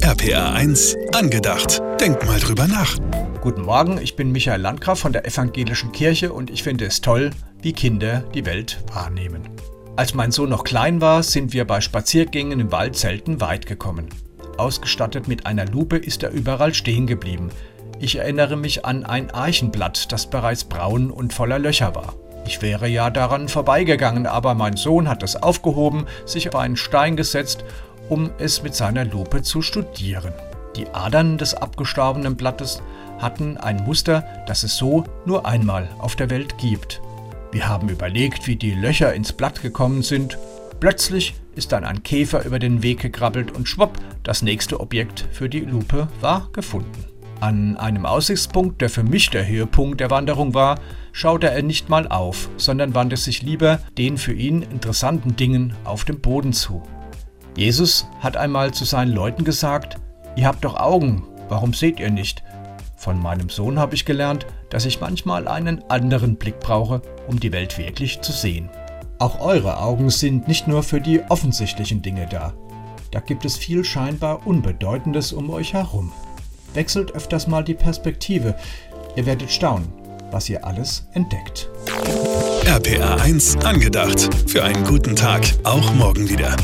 RPA 1, angedacht. Denk mal drüber nach. Guten Morgen, ich bin Michael Landgraf von der Evangelischen Kirche und ich finde es toll, wie Kinder die Welt wahrnehmen. Als mein Sohn noch klein war, sind wir bei Spaziergängen im Wald selten weit gekommen. Ausgestattet mit einer Lupe ist er überall stehen geblieben. Ich erinnere mich an ein Eichenblatt, das bereits braun und voller Löcher war. Ich wäre ja daran vorbeigegangen, aber mein Sohn hat es aufgehoben, sich auf einen Stein gesetzt, um es mit seiner Lupe zu studieren. Die Adern des abgestorbenen Blattes hatten ein Muster, das es so nur einmal auf der Welt gibt. Wir haben überlegt, wie die Löcher ins Blatt gekommen sind. Plötzlich ist dann ein Käfer über den Weg gekrabbelt und schwupp, das nächste Objekt für die Lupe war gefunden. An einem Aussichtspunkt, der für mich der Höhepunkt der Wanderung war, schaute er nicht mal auf, sondern wandte sich lieber den für ihn interessanten Dingen auf dem Boden zu. Jesus hat einmal zu seinen Leuten gesagt, ihr habt doch Augen, warum seht ihr nicht? Von meinem Sohn habe ich gelernt, dass ich manchmal einen anderen Blick brauche, um die Welt wirklich zu sehen. Auch eure Augen sind nicht nur für die offensichtlichen Dinge da. Da gibt es viel scheinbar Unbedeutendes um euch herum. Wechselt öfters mal die Perspektive. Ihr werdet staunen, was ihr alles entdeckt. RPA 1, angedacht. Für einen guten Tag, auch morgen wieder.